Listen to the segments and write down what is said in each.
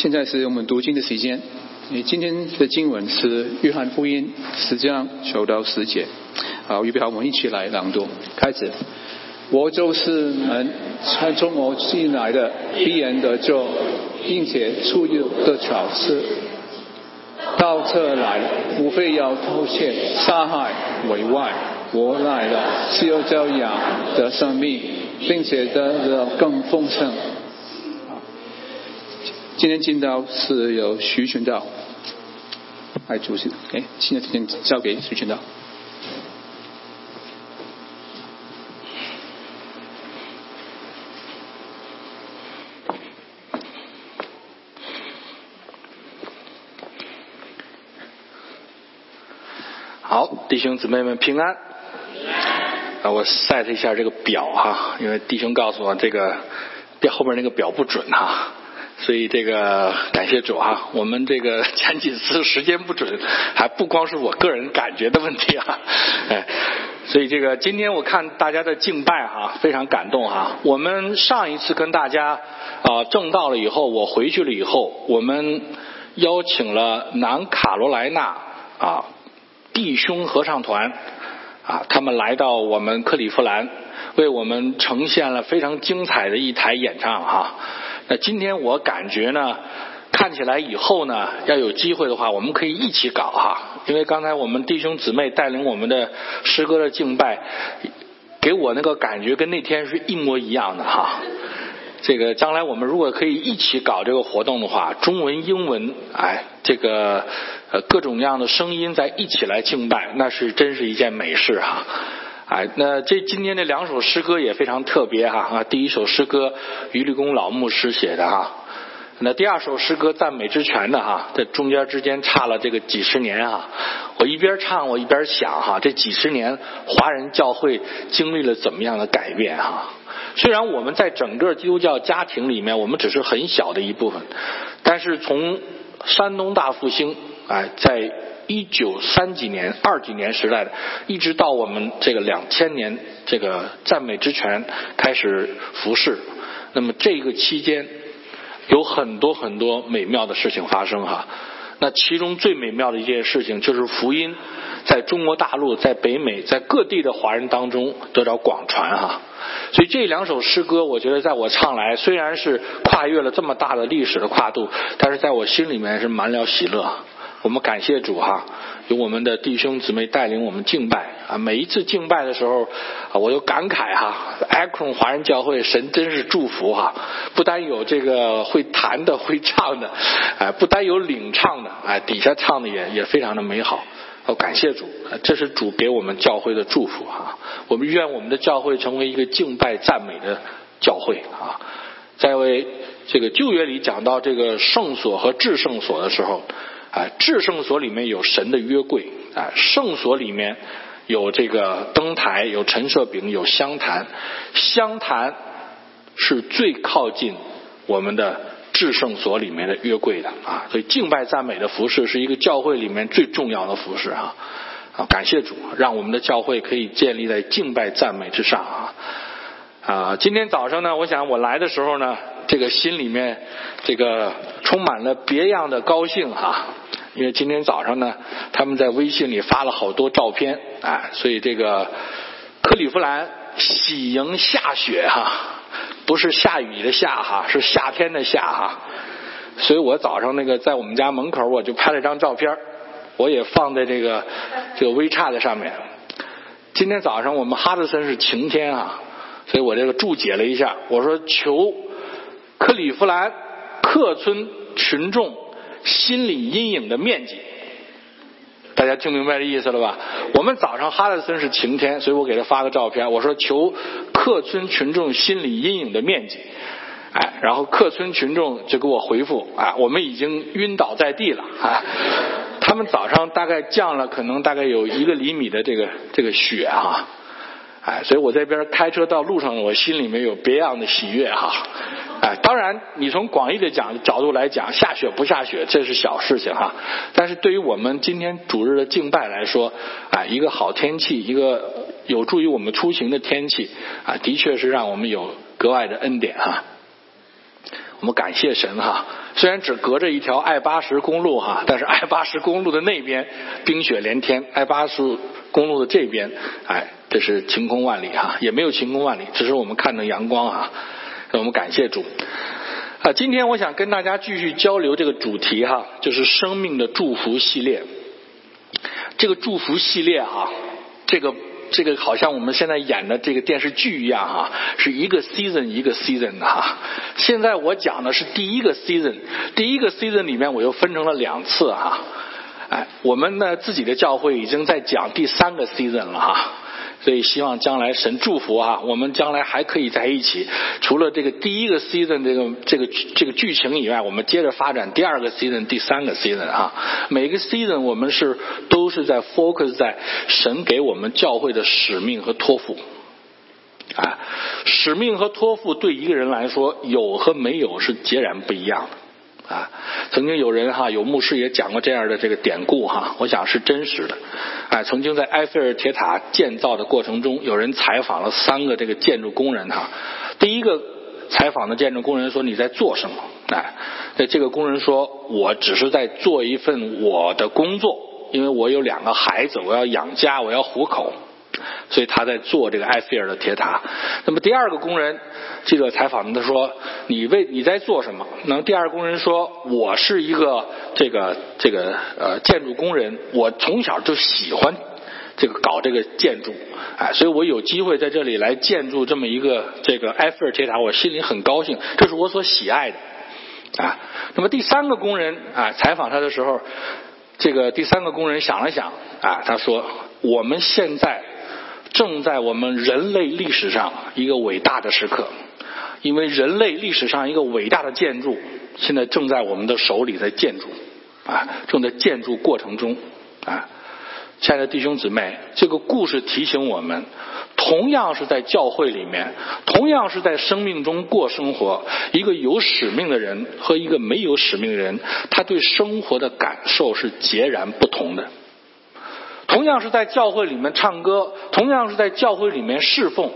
现在是我们读经的时间。你今天的经文是《约翰福音》十章九到十节。好，预备好，我们一起来朗读。开始。我就是门，从我进来的必然得救，并且出入的巧事。到这来，无非要偷窃、杀害、毁坏。我来了，是要叫羊得生命，并且得的更丰盛。今天进到是由徐群道来主持，哎，现在先交给徐群道。好，弟兄姊妹们平安。啊，我 set 一下这个表哈，因为弟兄告诉我这个表后边那个表不准哈。所以这个感谢主啊，我们这个 前几次时间不准，还不光是我个人感觉的问题啊，哎，所以这个今天我看大家的敬拜哈，非常感动哈。我们上一次跟大家啊正道了以后，我回去了以后，我们邀请了南卡罗来纳啊弟兄合唱团啊，他们来到我们克利夫兰，为我们呈现了非常精彩的一台演唱哈。那今天我感觉呢，看起来以后呢，要有机会的话，我们可以一起搞哈。因为刚才我们弟兄姊妹带领我们的诗歌的敬拜，给我那个感觉跟那天是一模一样的哈。这个将来我们如果可以一起搞这个活动的话，中文、英文，哎，这个呃各种各样的声音在一起来敬拜，那是真是一件美事哈。哎，那这今天这两首诗歌也非常特别哈啊！第一首诗歌于立功老牧师写的哈，那第二首诗歌赞美之泉的哈，这中间之间差了这个几十年啊！我一边唱我一边想哈，这几十年华人教会经历了怎么样的改变哈？虽然我们在整个基督教家庭里面，我们只是很小的一部分，但是从山东大复兴哎在。一九三几年、二几年时代的，一直到我们这个两千年，这个赞美之泉开始服侍。那么这个期间有很多很多美妙的事情发生哈。那其中最美妙的一件事情就是福音在中国大陆、在北美、在各地的华人当中得到广传哈。所以这两首诗歌，我觉得在我唱来，虽然是跨越了这么大的历史的跨度，但是在我心里面是满了喜乐。我们感谢主哈，有我们的弟兄姊妹带领我们敬拜啊！每一次敬拜的时候，我都感慨哈，Akron 华人教会神真是祝福哈！不单有这个会弹的、会唱的，哎，不单有领唱的，哎，底下唱的也也非常的美好。哦，感谢主，这是主给我们教会的祝福哈！我们愿我们的教会成为一个敬拜赞美的教会啊！在为这个旧约里讲到这个圣所和至圣所的时候。啊，至圣所里面有神的约柜，啊，圣所里面有这个灯台，有陈设饼，有香坛，香坛是最靠近我们的至圣所里面的约柜的啊，所以敬拜赞美的服饰是一个教会里面最重要的服饰啊，啊，感谢主，让我们的教会可以建立在敬拜赞美之上啊，啊，今天早上呢，我想我来的时候呢，这个心里面这个充满了别样的高兴哈。因为今天早上呢，他们在微信里发了好多照片，啊，所以这个克利夫兰喜迎下雪哈，不是下雨的下哈，是夏天的夏哈。所以我早上那个在我们家门口，我就拍了张照片，我也放在这个这个微差的上面。今天早上我们哈德森是晴天啊，所以我这个注解了一下，我说求克利夫兰客村群众。心理阴影的面积，大家听明白这意思了吧？我们早上哈德森是晴天，所以我给他发个照片，我说求客村群众心理阴影的面积，哎，然后客村群众就给我回复啊，我们已经晕倒在地了啊，他们早上大概降了可能大概有一个厘米的这个这个雪哈，哎，所以我这边开车到路上，我心里面有别样的喜悦哈。哎，当然，你从广义的讲角度来讲，下雪不下雪这是小事情哈。但是对于我们今天主日的敬拜来说，哎，一个好天气，一个有助于我们出行的天气，啊，的确是让我们有格外的恩典哈。我们感谢神哈，虽然只隔着一条 I 八十公路哈，但是 I 八十公路的那边冰雪连天，I 八十公路的这边，哎，这是晴空万里哈，也没有晴空万里，只是我们看到阳光哈，让我们感谢主。啊，今天我想跟大家继续交流这个主题哈，就是生命的祝福系列。这个祝福系列哈，这个。这个好像我们现在演的这个电视剧一样哈，是一个 season 一个 season 的哈。现在我讲的是第一个 season，第一个 season 里面我又分成了两次哈。哎，我们呢自己的教会已经在讲第三个 season 了哈。所以希望将来神祝福啊，我们将来还可以在一起。除了这个第一个 season 这个这个这个剧情以外，我们接着发展第二个 season、第三个 season 啊。每个 season 我们是都是在 focus 在神给我们教会的使命和托付。啊，使命和托付对一个人来说，有和没有是截然不一样的。啊，曾经有人哈，有牧师也讲过这样的这个典故哈，我想是真实的。哎，曾经在埃菲尔铁塔建造的过程中，有人采访了三个这个建筑工人哈。第一个采访的建筑工人说：“你在做什么？”哎，那这个工人说：“我只是在做一份我的工作，因为我有两个孩子，我要养家，我要糊口。”所以他在做这个埃菲尔的铁塔。那么第二个工人，记者采访他说：“你为你在做什么？”那么第二个工人说：“我是一个这个这个呃建筑工人，我从小就喜欢这个搞这个建筑，哎，所以我有机会在这里来建筑这么一个这个埃菲尔铁塔，我心里很高兴，这是我所喜爱的啊。”那么第三个工人啊，采访他的时候，这个第三个工人想了想啊，他说：“我们现在。”正在我们人类历史上一个伟大的时刻，因为人类历史上一个伟大的建筑，现在正在我们的手里在建筑，啊，正在建筑过程中，啊，亲爱的弟兄姊妹，这个故事提醒我们，同样是在教会里面，同样是在生命中过生活，一个有使命的人和一个没有使命的人，他对生活的感受是截然不同的。同样是在教会里面唱歌，同样是在教会里面侍奉。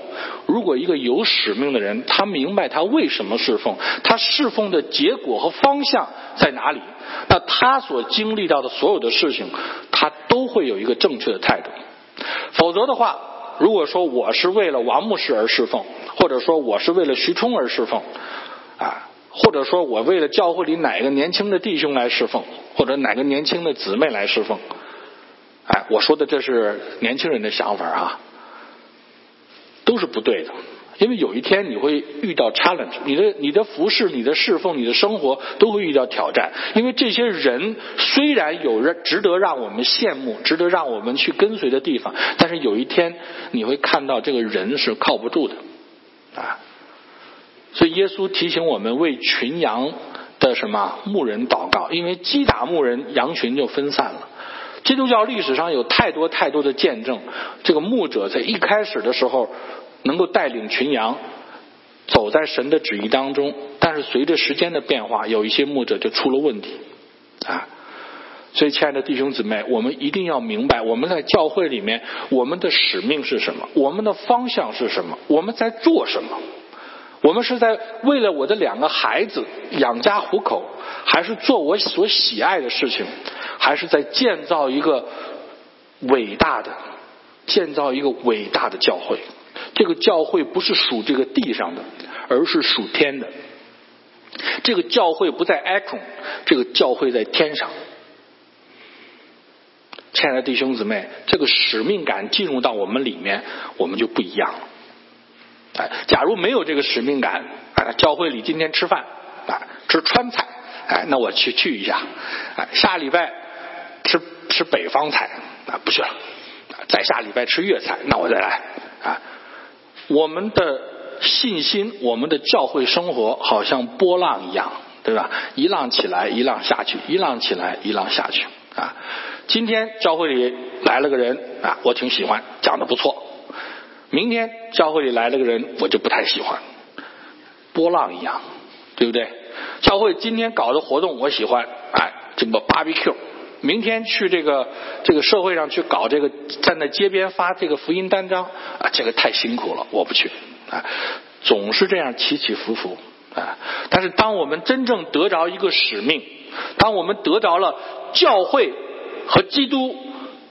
如果一个有使命的人，他明白他为什么侍奉，他侍奉的结果和方向在哪里，那他所经历到的所有的事情，他都会有一个正确的态度。否则的话，如果说我是为了王牧师而侍奉，或者说我是为了徐冲而侍奉，啊，或者说我为了教会里哪个年轻的弟兄来侍奉，或者哪个年轻的姊妹来侍奉。哎，我说的这是年轻人的想法啊，都是不对的。因为有一天你会遇到 challenge，你的你的服饰、你的侍奉、你的生活都会遇到挑战。因为这些人虽然有人值得让我们羡慕、值得让我们去跟随的地方，但是有一天你会看到这个人是靠不住的啊。所以耶稣提醒我们为群羊的什么牧人祷告，因为击打牧人，羊群就分散了。基督教历史上有太多太多的见证，这个牧者在一开始的时候能够带领群羊走在神的旨意当中，但是随着时间的变化，有一些牧者就出了问题啊。所以，亲爱的弟兄姊妹，我们一定要明白，我们在教会里面，我们的使命是什么？我们的方向是什么？我们在做什么？我们是在为了我的两个孩子养家糊口，还是做我所喜爱的事情？还是在建造一个伟大的、建造一个伟大的教会？这个教会不是属这个地上的，而是属天的。这个教会不在 Acron，这个教会在天上。亲爱的弟兄姊妹，这个使命感进入到我们里面，我们就不一样了。哎，假如没有这个使命感，哎，教会里今天吃饭，啊，吃川菜，哎，那我去去一下，哎，下礼拜吃吃北方菜，啊，不去了，再下礼拜吃粤菜，那我再来，啊，我们的信心，我们的教会生活，好像波浪一样，对吧？一浪起来，一浪下去，一浪起来，一浪下去，啊，今天教会里来了个人，啊，我挺喜欢，讲的不错。明天教会里来了个人，我就不太喜欢，波浪一样，对不对？教会今天搞的活动我喜欢，哎，这个 barbecue。明天去这个这个社会上去搞这个，站在街边发这个福音单张，啊，这个太辛苦了，我不去，啊，总是这样起起伏伏，啊，但是当我们真正得着一个使命，当我们得着了教会和基督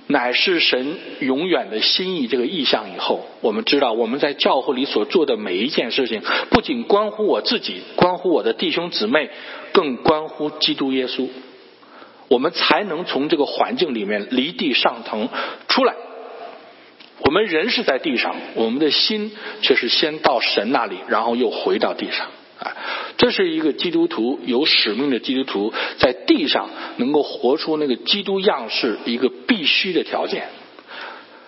乃是神永远的心意这个意象以后，我们知道我们在教会里所做的每一件事情，不仅关乎我自己，关乎我的弟兄姊妹，更关乎基督耶稣。我们才能从这个环境里面离地上腾出来。我们人是在地上，我们的心却是先到神那里，然后又回到地上。啊，这是一个基督徒有使命的基督徒在地上能够活出那个基督样式一个必须的条件。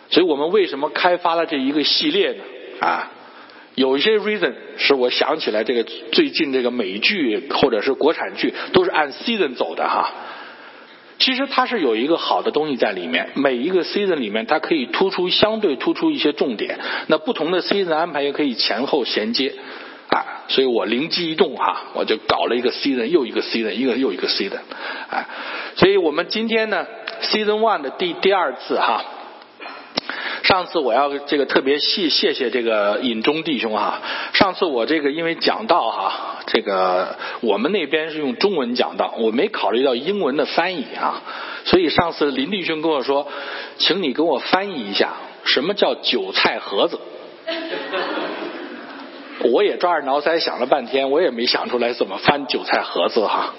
所以我们为什么开发了这一个系列呢？啊，有一些 reason 是我想起来，这个最近这个美剧或者是国产剧都是按 season 走的哈。其实它是有一个好的东西在里面，每一个 season 里面它可以突出相对突出一些重点，那不同的 season 安排也可以前后衔接啊，所以我灵机一动哈，我就搞了一个 season 又一个 season 一个又一个 season 啊，所以我们今天呢 season one 的第第二次哈。上次我要这个特别谢谢谢这个尹中弟兄哈，上次我这个因为讲道哈，这个我们那边是用中文讲道，我没考虑到英文的翻译啊，所以上次林弟兄跟我说，请你给我翻译一下什么叫韭菜盒子，我也抓耳挠腮想了半天，我也没想出来怎么翻韭菜盒子哈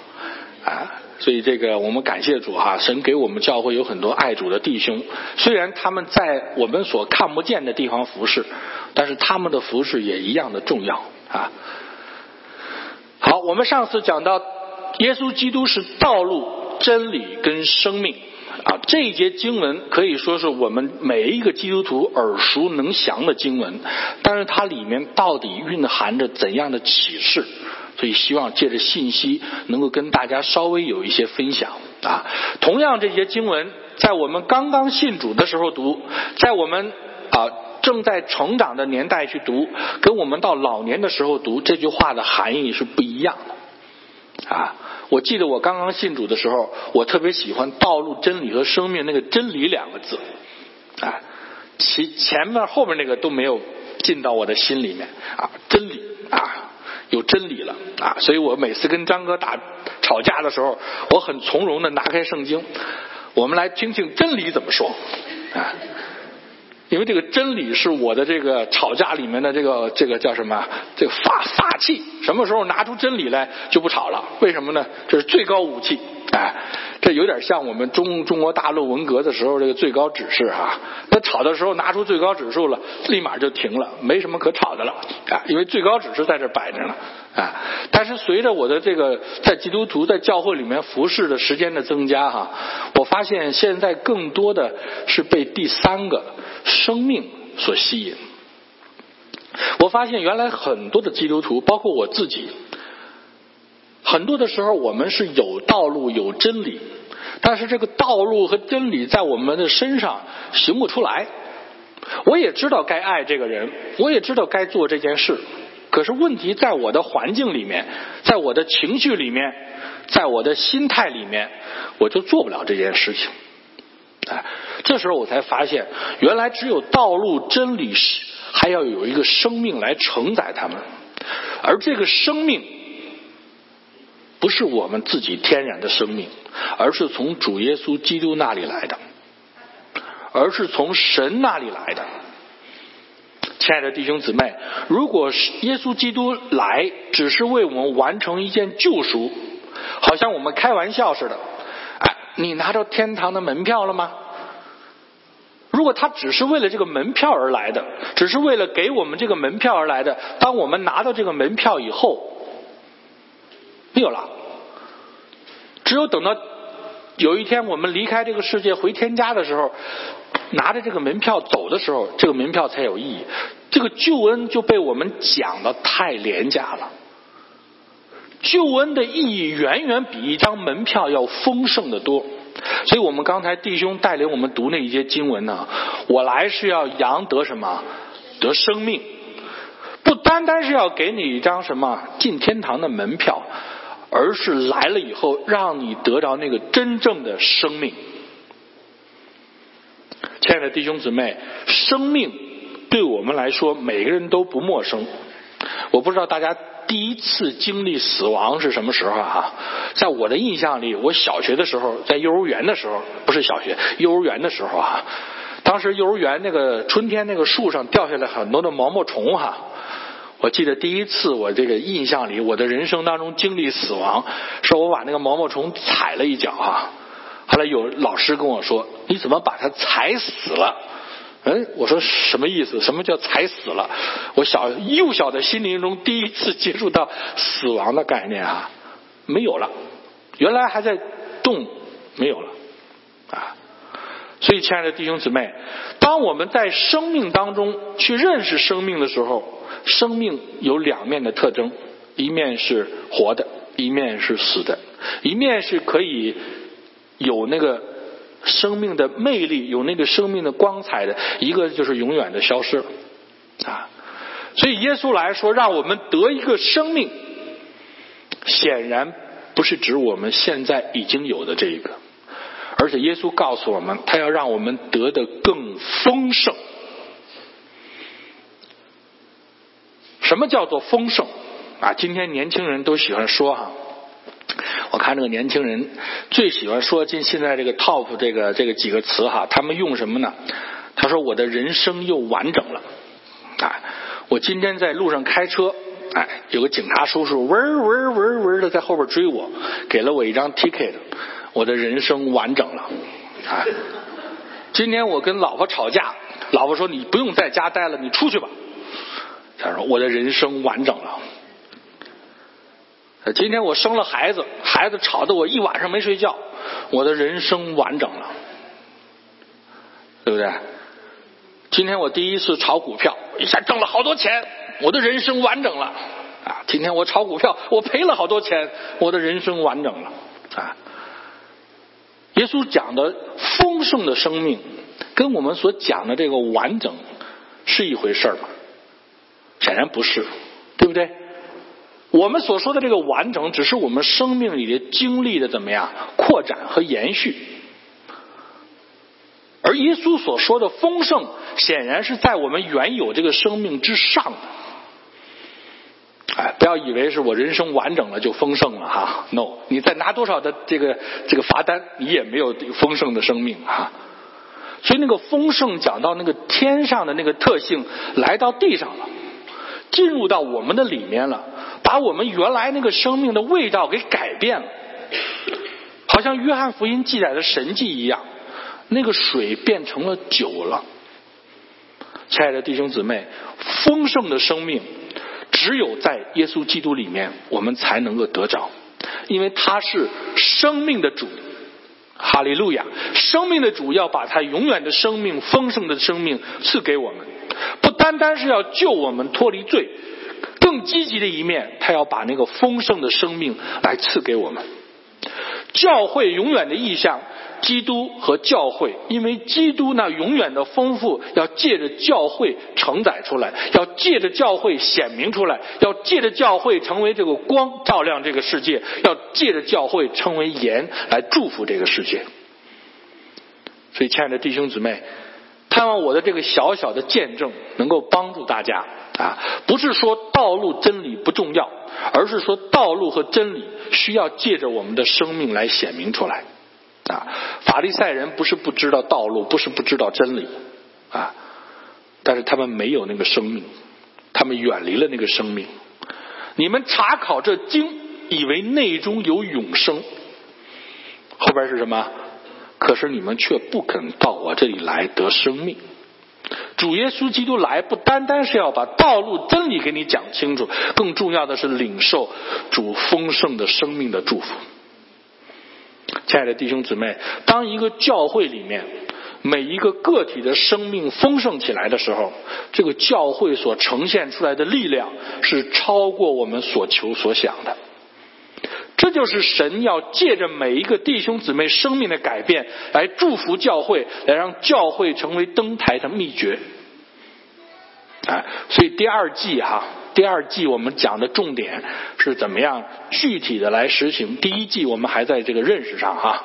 啊。所以这个我们感谢主哈，神给我们教会有很多爱主的弟兄，虽然他们在我们所看不见的地方服侍，但是他们的服侍也一样的重要啊。好，我们上次讲到耶稣基督是道路、真理跟生命啊，这一节经文可以说是我们每一个基督徒耳熟能详的经文，但是它里面到底蕴含着怎样的启示？所以希望借着信息能够跟大家稍微有一些分享啊。同样这些经文在我们刚刚信主的时候读，在我们啊正在成长的年代去读，跟我们到老年的时候读这句话的含义是不一样的啊。我记得我刚刚信主的时候，我特别喜欢“道路、真理和生命”那个“真理”两个字啊，其前面后面那个都没有进到我的心里面啊，真理啊。有真理了啊！所以我每次跟张哥打吵架的时候，我很从容的拿开圣经，我们来听听真理怎么说啊！因为这个真理是我的这个吵架里面的这个这个叫什么？这个法法器，什么时候拿出真理来就不吵了？为什么呢？这是最高武器，哎。这有点像我们中中国大陆文革的时候这个最高指示哈，那吵的时候拿出最高指数了，立马就停了，没什么可吵的了啊，因为最高指示在这摆着呢啊。但是随着我的这个在基督徒在教会里面服侍的时间的增加哈，我发现现在更多的是被第三个生命所吸引。我发现原来很多的基督徒，包括我自己。很多的时候，我们是有道路、有真理，但是这个道路和真理在我们的身上行不出来。我也知道该爱这个人，我也知道该做这件事，可是问题在我的环境里面，在我的情绪里面，在我的心态里面，我就做不了这件事情。哎，这时候我才发现，原来只有道路、真理是还要有一个生命来承载他们，而这个生命。不是我们自己天然的生命，而是从主耶稣基督那里来的，而是从神那里来的。亲爱的弟兄姊妹，如果是耶稣基督来只是为我们完成一件救赎，好像我们开玩笑似的，哎，你拿到天堂的门票了吗？如果他只是为了这个门票而来的，只是为了给我们这个门票而来的，当我们拿到这个门票以后。没有了，只有等到有一天我们离开这个世界回天家的时候，拿着这个门票走的时候，这个门票才有意义。这个救恩就被我们讲的太廉价了。救恩的意义远远比一张门票要丰盛的多。所以我们刚才弟兄带领我们读那一些经文呢，我来是要扬得什么？得生命，不单单是要给你一张什么进天堂的门票。而是来了以后，让你得到那个真正的生命。亲爱的弟兄姊妹，生命对我们来说，每个人都不陌生。我不知道大家第一次经历死亡是什么时候啊？在我的印象里，我小学的时候，在幼儿园的时候，不是小学，幼儿园的时候啊。当时幼儿园那个春天那个树上掉下来很多的毛毛虫哈。我记得第一次我这个印象里，我的人生当中经历死亡，是我把那个毛毛虫踩了一脚哈。后来有老师跟我说：“你怎么把它踩死了？”嗯，我说什么意思？什么叫踩死了？我小幼小的心灵中第一次接触到死亡的概念啊，没有了，原来还在动，没有了啊。所以，亲爱的弟兄姊妹，当我们在生命当中去认识生命的时候，生命有两面的特征：一面是活的，一面是死的；一面是可以有那个。生命的魅力，有那个生命的光彩的一个就是永远的消失了啊！所以耶稣来说，让我们得一个生命，显然不是指我们现在已经有的这一个，而且耶稣告诉我们，他要让我们得的更丰盛。什么叫做丰盛啊？今天年轻人都喜欢说哈。我看这个年轻人最喜欢说进现在这个 top 这个这个几个词哈，他们用什么呢？他说我的人生又完整了。啊，我今天在路上开车，哎，有个警察叔叔嗡嗡嗡嗡的在后边追我，给了我一张 ticket，我的人生完整了。啊，今天我跟老婆吵架，老婆说你不用在家待了，你出去吧。他说我的人生完整了。今天我生了孩子，孩子吵得我一晚上没睡觉，我的人生完整了，对不对？今天我第一次炒股票，一下挣了好多钱，我的人生完整了啊！今天我炒股票，我赔了好多钱，我的人生完整了啊！耶稣讲的丰盛的生命，跟我们所讲的这个完整是一回事吗？显然不是，对不对？我们所说的这个完整，只是我们生命里的经历的怎么样扩展和延续，而耶稣所说的丰盛，显然是在我们原有这个生命之上的。哎，不要以为是我人生完整了就丰盛了哈，no，你再拿多少的这个这个罚单，你也没有丰盛的生命哈。所以那个丰盛讲到那个天上的那个特性来到地上了，进入到我们的里面了。把我们原来那个生命的味道给改变了，好像约翰福音记载的神迹一样，那个水变成了酒了。亲爱的弟兄姊妹，丰盛的生命只有在耶稣基督里面，我们才能够得着，因为他是生命的主。哈利路亚！生命的主要把他永远的生命、丰盛的生命赐给我们，不单单是要救我们脱离罪。更积极的一面，他要把那个丰盛的生命来赐给我们。教会永远的意象，基督和教会，因为基督那永远的丰富，要借着教会承载出来，要借着教会显明出来，要借着教会成为这个光，照亮这个世界，要借着教会成为盐，来祝福这个世界。所以，亲爱的弟兄姊妹，盼望我的这个小小的见证能够帮助大家。啊，不是说道路真理不重要，而是说道路和真理需要借着我们的生命来显明出来。啊，法利赛人不是不知道道路，不是不知道真理，啊，但是他们没有那个生命，他们远离了那个生命。你们查考这经，以为内中有永生，后边是什么？可是你们却不肯到我这里来得生命。主耶稣基督来，不单单是要把道路真理给你讲清楚，更重要的是领受主丰盛的生命的祝福。亲爱的弟兄姊妹，当一个教会里面每一个个体的生命丰盛起来的时候，这个教会所呈现出来的力量是超过我们所求所想的。这就是神要借着每一个弟兄姊妹生命的改变，来祝福教会，来让教会成为登台的秘诀。啊，所以第二季哈，第二季我们讲的重点是怎么样具体的来实行。第一季我们还在这个认识上哈。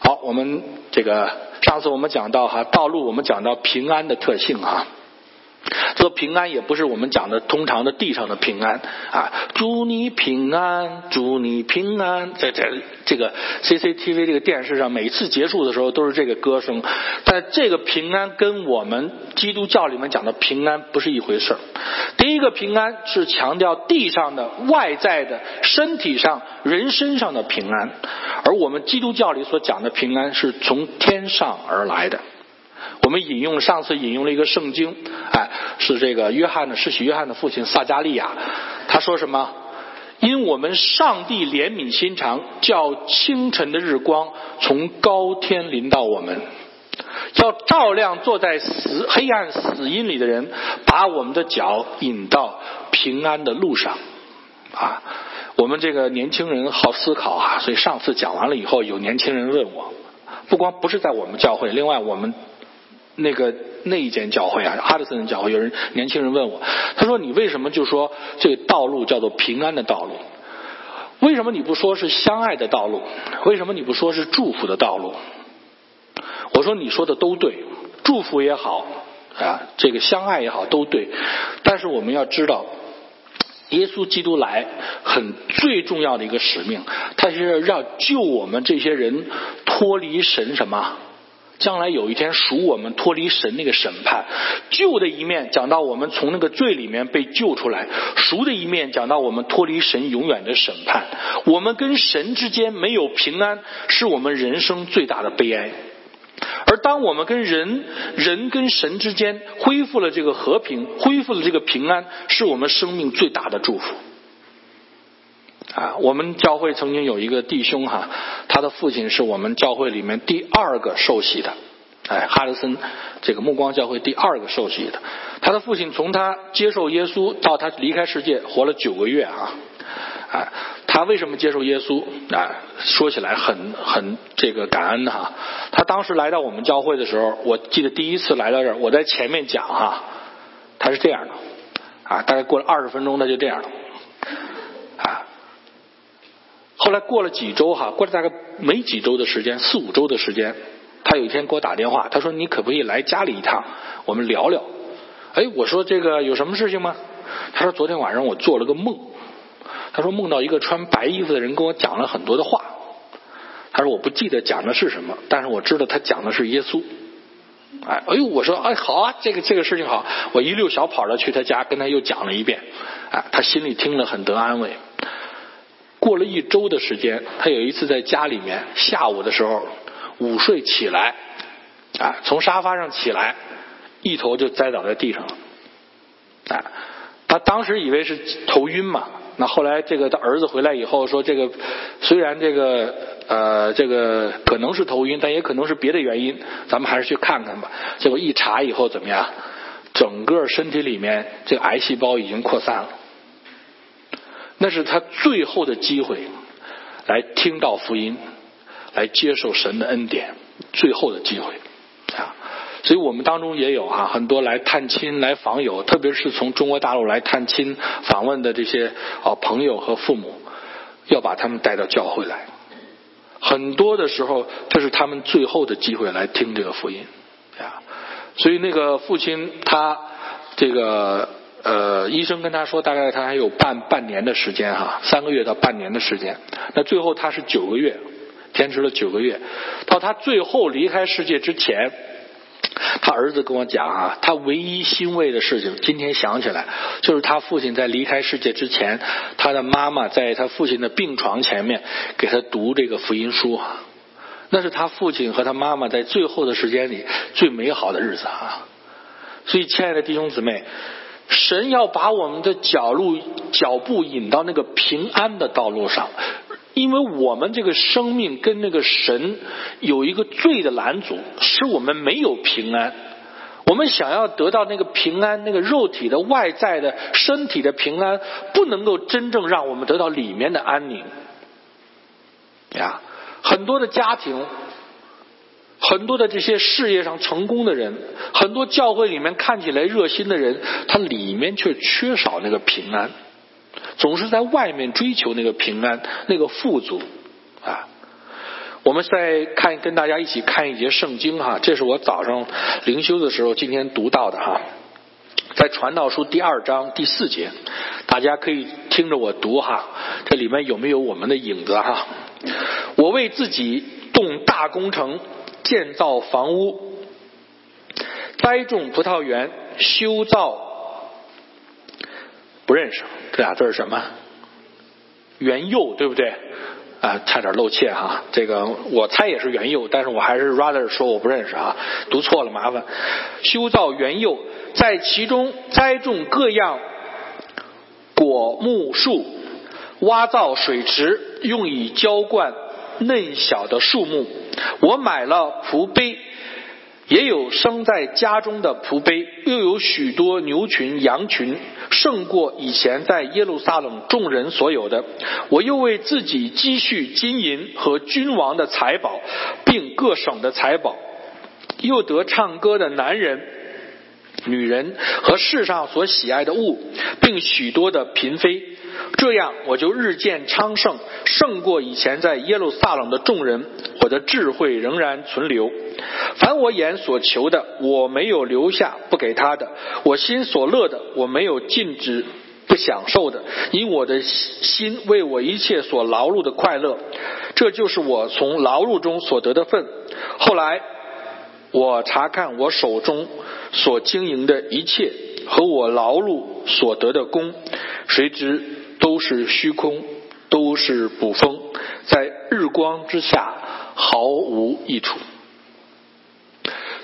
好，我们这个上次我们讲到哈道路，我们讲到平安的特性哈。这平安也不是我们讲的通常的地上的平安啊，祝你平安，祝你平安，在在这个 CCTV 这个电视上，每次结束的时候都是这个歌声。但这个平安跟我们基督教里面讲的平安不是一回事儿。第一个平安是强调地上的外在的身体上人身上的平安，而我们基督教里所讲的平安是从天上而来的。我们引用上次引用了一个圣经，哎，是这个约翰的施洗约翰的父亲撒加利亚，他说什么？因我们上帝怜悯心肠，叫清晨的日光从高天临到我们，要照亮坐在死黑暗死荫里的人，把我们的脚引到平安的路上。啊，我们这个年轻人好思考啊，所以上次讲完了以后，有年轻人问我，不光不是在我们教会，另外我们。那个那一间教会啊，哈德森教会，有人年轻人问我，他说：“你为什么就说这个道路叫做平安的道路？为什么你不说是相爱的道路？为什么你不说是祝福的道路？”我说：“你说的都对，祝福也好啊，这个相爱也好都对，但是我们要知道，耶稣基督来很最重要的一个使命，他是要救我们这些人脱离神什么？”将来有一天赎我们脱离神那个审判，救的一面讲到我们从那个罪里面被救出来，赎的一面讲到我们脱离神永远的审判。我们跟神之间没有平安，是我们人生最大的悲哀。而当我们跟人人跟神之间恢复了这个和平，恢复了这个平安，是我们生命最大的祝福。啊，我们教会曾经有一个弟兄哈，他的父亲是我们教会里面第二个受洗的，哎，哈德森这个目光教会第二个受洗的。他的父亲从他接受耶稣到他离开世界，活了九个月啊，哎，他为什么接受耶稣啊？说起来很很这个感恩哈。他当时来到我们教会的时候，我记得第一次来到这儿，我在前面讲哈，他是这样的啊，大概过了二十分钟，他就这样了。后来过了几周哈，过了大概没几周的时间，四五周的时间，他有一天给我打电话，他说：“你可不可以来家里一趟，我们聊聊？”哎，我说：“这个有什么事情吗？”他说：“昨天晚上我做了个梦，他说梦到一个穿白衣服的人跟我讲了很多的话。他说我不记得讲的是什么，但是我知道他讲的是耶稣。哎，哎呦，我说哎好啊，这个这个事情好，我一溜小跑的去他家跟他又讲了一遍。哎，他心里听了很得安慰。”过了一周的时间，他有一次在家里面下午的时候午睡起来，啊，从沙发上起来，一头就栽倒在地上了，啊，他当时以为是头晕嘛，那后来这个他儿子回来以后说，这个虽然这个呃这个可能是头晕，但也可能是别的原因，咱们还是去看看吧。结果一查以后怎么样？整个身体里面这个癌细胞已经扩散了。那是他最后的机会，来听到福音，来接受神的恩典，最后的机会啊！所以我们当中也有啊，很多来探亲、来访友，特别是从中国大陆来探亲访问的这些啊朋友和父母，要把他们带到教会来。很多的时候，这是他们最后的机会来听这个福音啊！所以那个父亲他这个。呃，医生跟他说，大概他还有半半年的时间哈，三个月到半年的时间。那最后他是九个月，坚持了九个月。到他最后离开世界之前，他儿子跟我讲啊，他唯一欣慰的事情，今天想起来，就是他父亲在离开世界之前，他的妈妈在他父亲的病床前面给他读这个福音书，那是他父亲和他妈妈在最后的时间里最美好的日子啊。所以，亲爱的弟兄姊妹。神要把我们的脚路脚步引到那个平安的道路上，因为我们这个生命跟那个神有一个罪的拦阻，使我们没有平安。我们想要得到那个平安，那个肉体的外在的身体的平安，不能够真正让我们得到里面的安宁。呀，很多的家庭。很多的这些事业上成功的人，很多教会里面看起来热心的人，他里面却缺少那个平安，总是在外面追求那个平安、那个富足啊。我们再看，跟大家一起看一节圣经哈，这是我早上灵修的时候今天读到的哈，在传道书第二章第四节，大家可以听着我读哈，这里面有没有我们的影子哈？我为自己动大工程，建造房屋，栽种葡萄园，修造，不认识这俩字是什么？园囿对不对？啊，差点露怯哈。这个我猜也是园囿，但是我还是 rather 说我不认识啊，读错了麻烦。修造园囿，在其中栽种各样果木树，挖造水池，用以浇灌嫩小的树木。我买了蒲杯。也有生在家中的蒲杯，又有许多牛群、羊群，胜过以前在耶路撒冷众人所有的。我又为自己积蓄金银和君王的财宝，并各省的财宝，又得唱歌的男人、女人和世上所喜爱的物，并许多的嫔妃。这样，我就日渐昌盛，胜过以前在耶路撒冷的众人。我的智慧仍然存留。凡我眼所求的，我没有留下不给他的；我心所乐的，我没有禁止不享受的。因我的心为我一切所劳碌的快乐，这就是我从劳碌中所得的份。后来，我查看我手中所经营的一切和我劳碌所得的功，谁知都是虚空，都是捕风，在日光之下毫无益处。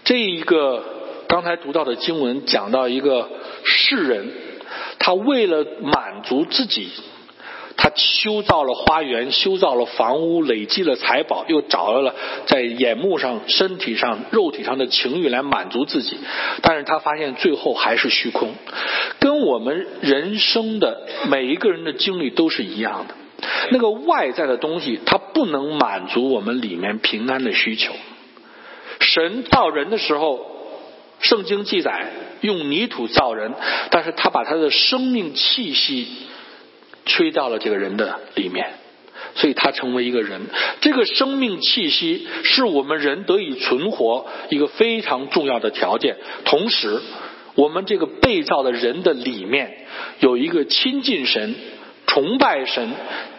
这一个刚才读到的经文讲到一个世人，他为了满足自己，他修造了花园，修造了房屋，累积了财宝，又找到了在眼目上、身体上、肉体上的情欲来满足自己，但是他发现最后还是虚空，跟我们人生的每一个人的经历都是一样的。那个外在的东西，它不能满足我们里面平安的需求。神造人的时候，圣经记载用泥土造人，但是他把他的生命气息吹到了这个人的里面，所以他成为一个人。这个生命气息是我们人得以存活一个非常重要的条件。同时，我们这个被造的人的里面有一个亲近神、崇拜神、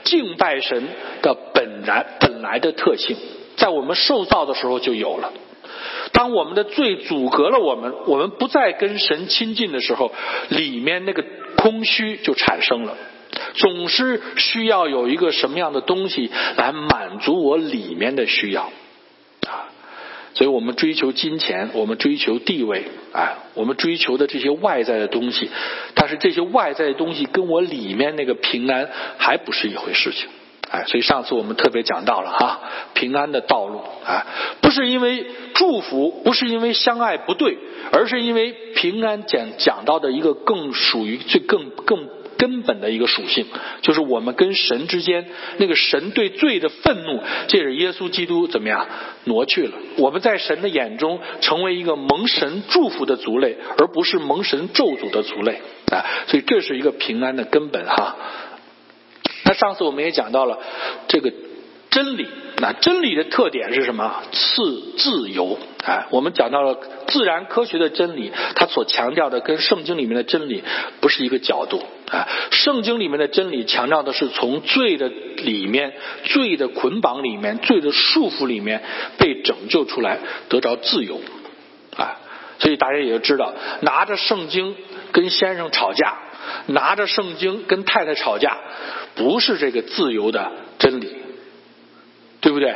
敬拜神的本然本来的特性，在我们受造的时候就有了。当我们的罪阻隔了我们，我们不再跟神亲近的时候，里面那个空虚就产生了。总是需要有一个什么样的东西来满足我里面的需要啊？所以我们追求金钱，我们追求地位，啊，我们追求的这些外在的东西，但是这些外在的东西跟我里面那个平安还不是一回事情。哎，所以上次我们特别讲到了哈，平安的道路啊，不是因为祝福，不是因为相爱不对，而是因为平安讲讲到的一个更属于最更更根本的一个属性，就是我们跟神之间那个神对罪的愤怒，借着耶稣基督怎么样挪去了？我们在神的眼中成为一个蒙神祝福的族类，而不是蒙神咒诅的族类啊！所以这是一个平安的根本哈。那上次我们也讲到了这个真理，那真理的特点是什么？是自由。哎，我们讲到了自然科学的真理，它所强调的跟圣经里面的真理不是一个角度。啊，圣经里面的真理强调的是从罪的里面、罪的捆绑里面、罪的束缚里面被拯救出来，得着自由。啊，所以大家也就知道，拿着圣经跟先生吵架。拿着圣经跟太太吵架，不是这个自由的真理，对不对？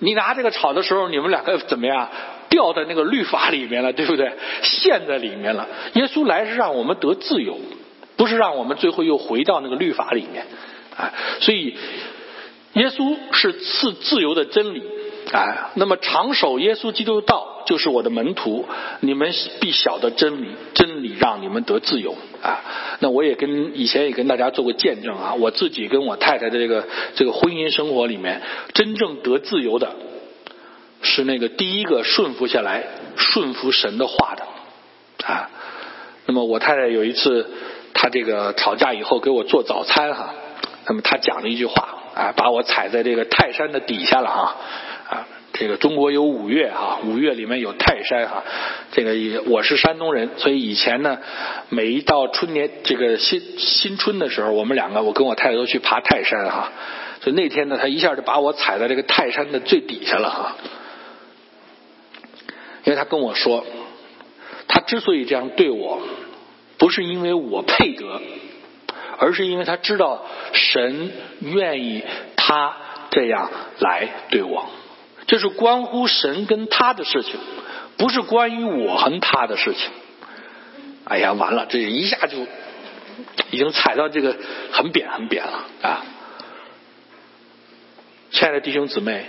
你拿这个吵的时候，你们两个怎么样？掉在那个律法里面了，对不对？陷在里面了。耶稣来是让我们得自由，不是让我们最后又回到那个律法里面。啊，所以耶稣是赐自由的真理。啊，那么长守耶稣基督道就是我的门徒，你们必晓得真理，真让你们得自由啊。那我也跟以前也跟大家做过见证啊，我自己跟我太太的这个这个婚姻生活里面，真正得自由的，是那个第一个顺服下来顺服神的话的啊。那么我太太有一次，她这个吵架以后给我做早餐哈，那么她讲了一句话啊，把我踩在这个泰山的底下了哈。这个中国有五岳哈，五岳里面有泰山哈。这个也我是山东人，所以以前呢，每一到春年这个新新春的时候，我们两个我跟我太太都去爬泰山哈。所以那天呢，他一下就把我踩在这个泰山的最底下了哈。因为他跟我说，他之所以这样对我，不是因为我配得，而是因为他知道神愿意他这样来对我。这是关乎神跟他的事情，不是关于我和他的事情。哎呀，完了，这一下就已经踩到这个很扁很扁了啊！亲爱的弟兄姊妹，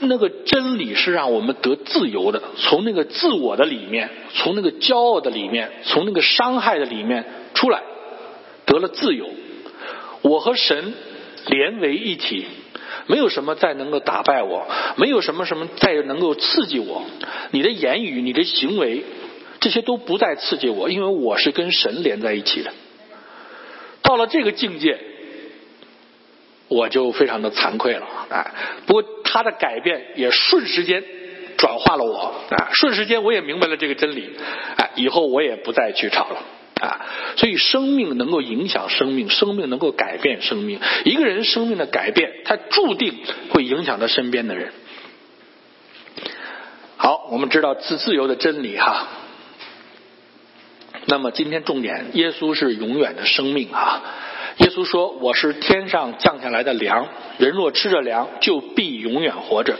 那个真理是让我们得自由的，从那个自我的里面，从那个骄傲的里面，从那个伤害的里面出来，得了自由。我和神连为一体。没有什么再能够打败我，没有什么什么再能够刺激我。你的言语、你的行为，这些都不再刺激我，因为我是跟神连在一起的。到了这个境界，我就非常的惭愧了。哎，不过他的改变也瞬时间转化了我。啊，瞬时间我也明白了这个真理。哎，以后我也不再去吵了。啊，所以生命能够影响生命，生命能够改变生命。一个人生命的改变，他注定会影响他身边的人。好，我们知道自自由的真理哈。那么今天重点，耶稣是永远的生命啊。耶稣说：“我是天上降下来的粮，人若吃着粮，就必永远活着。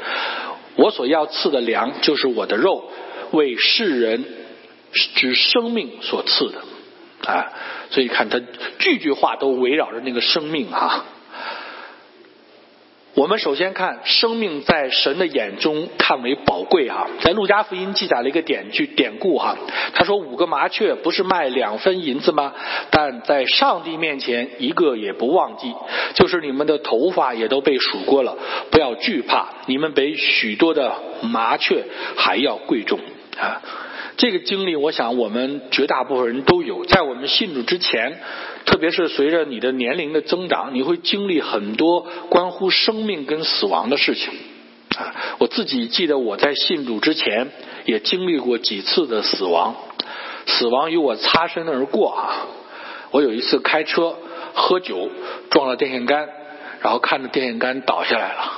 我所要赐的粮，就是我的肉，为世人之生命所赐的。”啊，所以看他句句话都围绕着那个生命啊。我们首先看生命在神的眼中看为宝贵哈，在路加福音记载了一个典句典故哈，他说五个麻雀不是卖两分银子吗？但在上帝面前一个也不忘记，就是你们的头发也都被数过了，不要惧怕，你们比许多的麻雀还要贵重啊。这个经历，我想我们绝大部分人都有。在我们信主之前，特别是随着你的年龄的增长，你会经历很多关乎生命跟死亡的事情。啊，我自己记得我在信主之前也经历过几次的死亡，死亡与我擦身而过啊。我有一次开车喝酒撞了电线杆，然后看着电线杆倒下来了，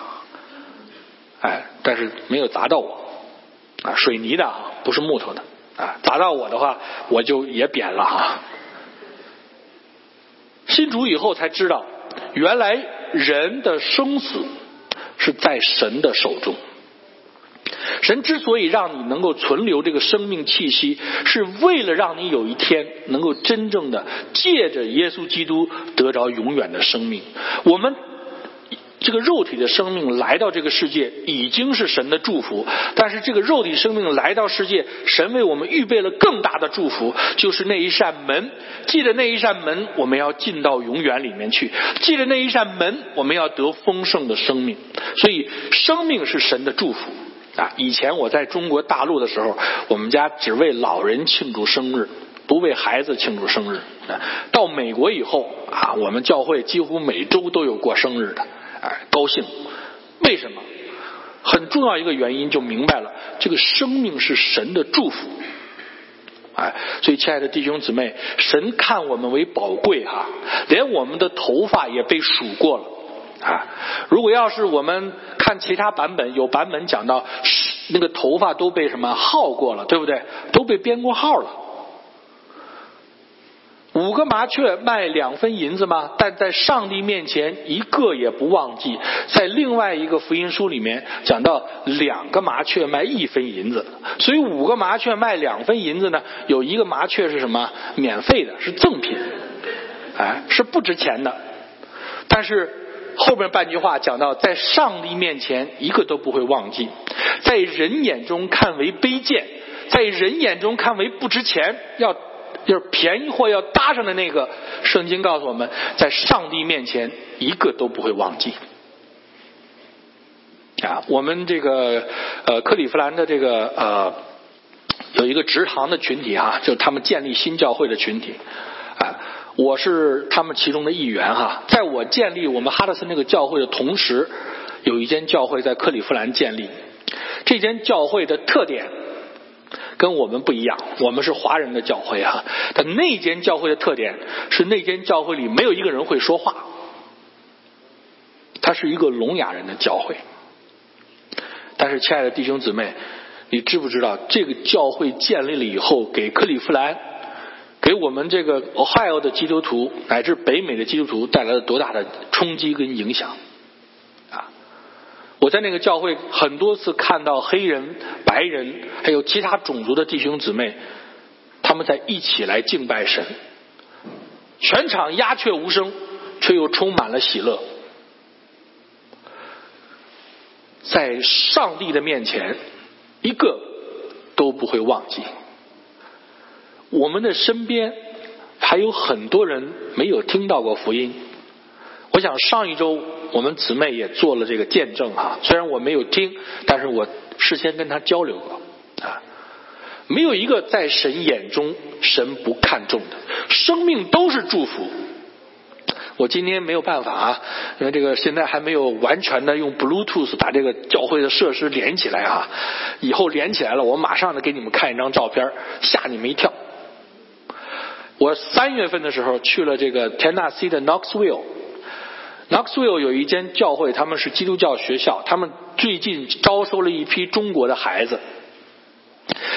哎，但是没有砸到我，啊，水泥的，不是木头的。啊，砸到我的话，我就也扁了哈。信主以后才知道，原来人的生死是在神的手中。神之所以让你能够存留这个生命气息，是为了让你有一天能够真正的借着耶稣基督得着永远的生命。我们。这个肉体的生命来到这个世界已经是神的祝福，但是这个肉体生命来到世界，神为我们预备了更大的祝福，就是那一扇门。记得那一扇门，我们要进到永远里面去；记得那一扇门，我们要得丰盛的生命。所以，生命是神的祝福啊！以前我在中国大陆的时候，我们家只为老人庆祝生日，不为孩子庆祝生日。到美国以后啊，我们教会几乎每周都有过生日的。哎，高兴，为什么？很重要一个原因就明白了，这个生命是神的祝福。哎，所以亲爱的弟兄姊妹，神看我们为宝贵哈，连我们的头发也被数过了啊。如果要是我们看其他版本，有版本讲到那个头发都被什么耗过了，对不对？都被编过号了。五个麻雀卖两分银子吗？但在上帝面前一个也不忘记。在另外一个福音书里面讲到，两个麻雀卖一分银子，所以五个麻雀卖两分银子呢？有一个麻雀是什么？免费的，是赠品，哎，是不值钱的。但是后边半句话讲到，在上帝面前一个都不会忘记，在人眼中看为卑贱，在人眼中看为不值钱，要。就是便宜货要搭上的那个，圣经告诉我们在上帝面前一个都不会忘记。啊，我们这个呃克利夫兰的这个呃有一个职堂的群体哈，就是他们建立新教会的群体啊，我是他们其中的一员哈。在我建立我们哈德森那个教会的同时，有一间教会在克利夫兰建立。这间教会的特点跟我们不一样，我们是华人的教会啊。但那间教会的特点是那间教会里没有一个人会说话，它是一个聋哑人的教会。但是，亲爱的弟兄姊妹，你知不知道这个教会建立了以后，给克利夫兰，给我们这个 Ohio 的基督徒乃至北美的基督徒带来了多大的冲击跟影响？我在那个教会很多次看到黑人、白人还有其他种族的弟兄姊妹，他们在一起来敬拜神，全场鸦雀无声，却又充满了喜乐。在上帝的面前，一个都不会忘记。我们的身边还有很多人没有听到过福音。我想上一周我们姊妹也做了这个见证啊，虽然我没有听，但是我事先跟她交流过啊。没有一个在神眼中神不看重的，生命都是祝福。我今天没有办法啊，因为这个现在还没有完全的用 Bluetooth 把这个教会的设施连起来啊。以后连起来了，我马上的给你们看一张照片，吓你们一跳。我三月份的时候去了这个 Tennessee Knoxville 有一间教会，他们是基督教学校，他们最近招收了一批中国的孩子。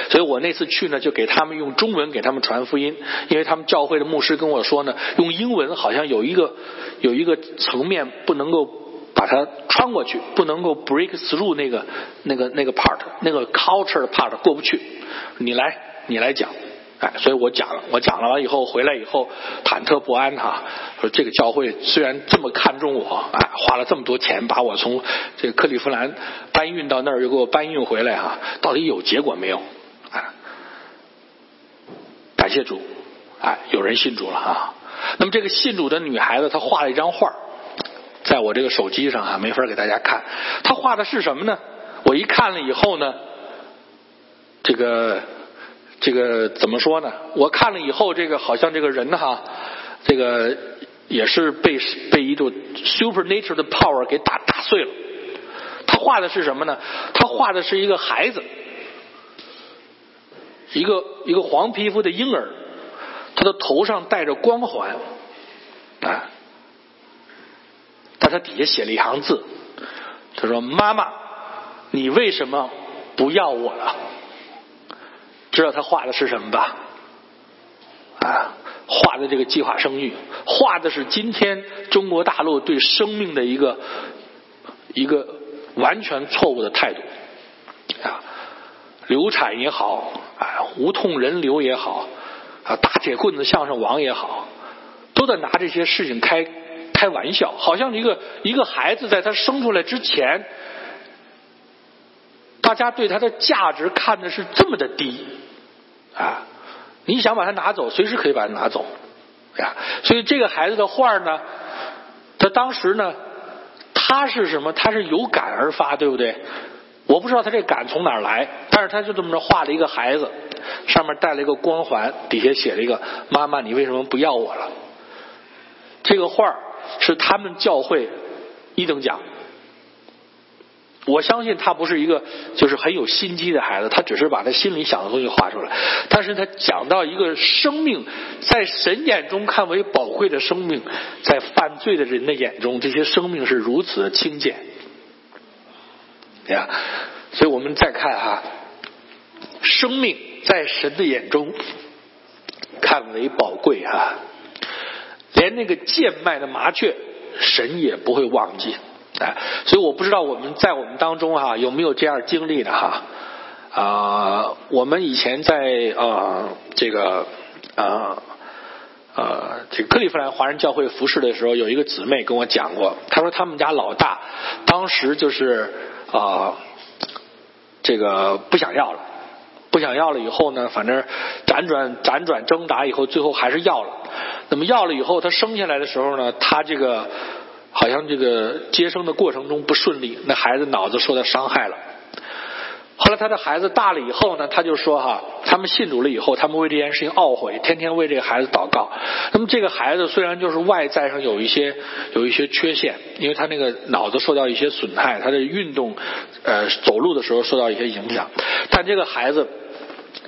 所以我那次去呢，就给他们用中文给他们传福音，因为他们教会的牧师跟我说呢，用英文好像有一个有一个层面不能够把它穿过去，不能够 break through 那个那个那个 part，那个 culture 的 part 过不去。你来，你来讲，哎，所以我讲了，我讲了完以后回来以后忐忑不安哈，说这个教会虽然这么看重我，哎，花了这么多钱把我从这个克利夫兰搬运到那儿，又给我搬运回来哈，到底有结果没有？啊感谢主，哎，有人信主了啊！那么这个信主的女孩子，她画了一张画，在我这个手机上啊，没法给大家看。她画的是什么呢？我一看了以后呢，这个这个怎么说呢？我看了以后，这个好像这个人哈，这个也是被被一种 supernatural 的 power 给打打碎了。他画的是什么呢？他画的是一个孩子。一个一个黄皮肤的婴儿，他的头上戴着光环，啊，但他底下写了一行字，他说：“妈妈，你为什么不要我了？”知道他画的是什么吧？啊，画的这个计划生育，画的是今天中国大陆对生命的一个一个完全错误的态度啊，流产也好。啊，无痛人流也好，啊，大铁棍子向上王也好，都在拿这些事情开开玩笑，好像一个一个孩子在他生出来之前，大家对他的价值看的是这么的低啊！你想把他拿走，随时可以把他拿走呀。所以这个孩子的画呢，他当时呢，他是什么？他是有感而发，对不对？我不知道他这感从哪来，但是他就这么着画了一个孩子，上面带了一个光环，底下写了一个“妈妈，你为什么不要我了？”这个画是他们教会一等奖。我相信他不是一个就是很有心机的孩子，他只是把他心里想的东西画出来。但是他讲到一个生命在神眼中看为宝贵的生命，在犯罪的人的眼中，这些生命是如此的轻贱。呀，所以我们再看哈，生命在神的眼中看为宝贵哈，连那个贱卖的麻雀，神也不会忘记哎。所以我不知道我们在我们当中哈有没有这样经历的哈啊？我们以前在啊这个啊呃这个克利夫兰华人教会服侍的时候，有一个姊妹跟我讲过，她说他们家老大当时就是。啊，这个不想要了，不想要了以后呢，反正辗转辗转挣扎以后，最后还是要了。那么要了以后，他生下来的时候呢，他这个好像这个接生的过程中不顺利，那孩子脑子受到伤害了。后来他的孩子大了以后呢，他就说哈，他们信主了以后，他们为这件事情懊悔，天天为这个孩子祷告。那么这个孩子虽然就是外在上有一些有一些缺陷，因为他那个脑子受到一些损害，他的运动呃走路的时候受到一些影响，但这个孩子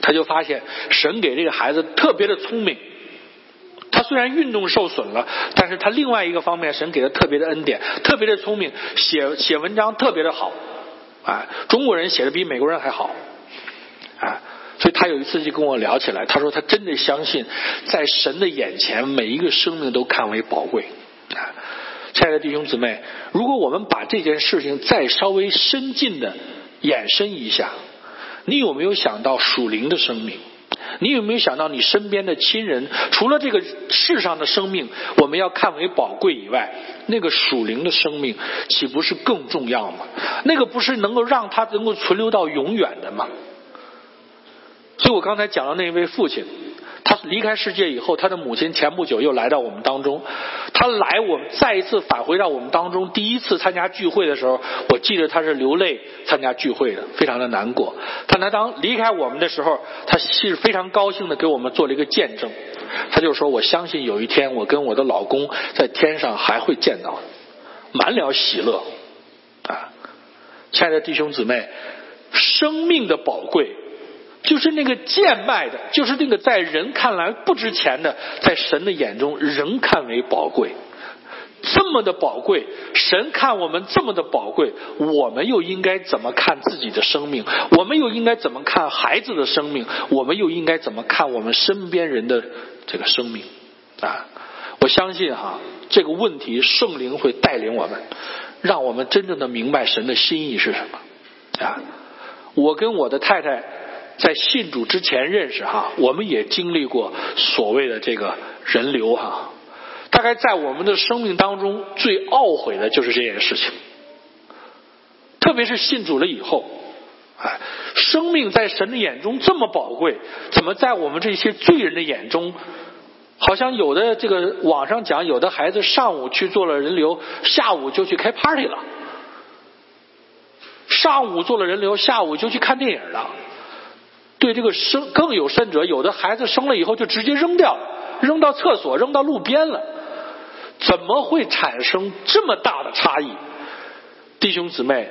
他就发现神给这个孩子特别的聪明。虽然运动受损了，但是他另外一个方面，神给他特别的恩典，特别的聪明，写写文章特别的好。啊，中国人写的比美国人还好，啊，所以他有一次就跟我聊起来，他说他真的相信，在神的眼前，每一个生命都看为宝贵。啊，亲爱的弟兄姊妹，如果我们把这件事情再稍微深进的延伸一下，你有没有想到属灵的生命？你有没有想到你身边的亲人，除了这个世上的生命我们要看为宝贵以外，那个属灵的生命岂不是更重要吗？那个不是能够让他能够存留到永远的吗？所以我刚才讲的那位父亲。他离开世界以后，他的母亲前不久又来到我们当中。他来，我们再一次返回到我们当中。第一次参加聚会的时候，我记得他是流泪参加聚会的，非常的难过。但他当离开我们的时候，他是非常高兴的给我们做了一个见证。他就说：“我相信有一天，我跟我的老公在天上还会见到，满了喜乐。”啊，亲爱的弟兄姊妹，生命的宝贵。就是那个贱卖的，就是那个在人看来不值钱的，在神的眼中仍看为宝贵，这么的宝贵，神看我们这么的宝贵，我们又应该怎么看自己的生命？我们又应该怎么看孩子的生命？我们又应该怎么看我们身边人的这个生命？啊，我相信哈，这个问题圣灵会带领我们，让我们真正的明白神的心意是什么。啊，我跟我的太太。在信主之前认识哈，我们也经历过所谓的这个人流哈。大概在我们的生命当中，最懊悔的就是这件事情。特别是信主了以后，哎，生命在神的眼中这么宝贵，怎么在我们这些罪人的眼中，好像有的这个网上讲，有的孩子上午去做了人流，下午就去开 party 了；上午做了人流，下午就去看电影了。对这个生更有甚者，有的孩子生了以后就直接扔掉，扔到厕所，扔到路边了。怎么会产生这么大的差异？弟兄姊妹，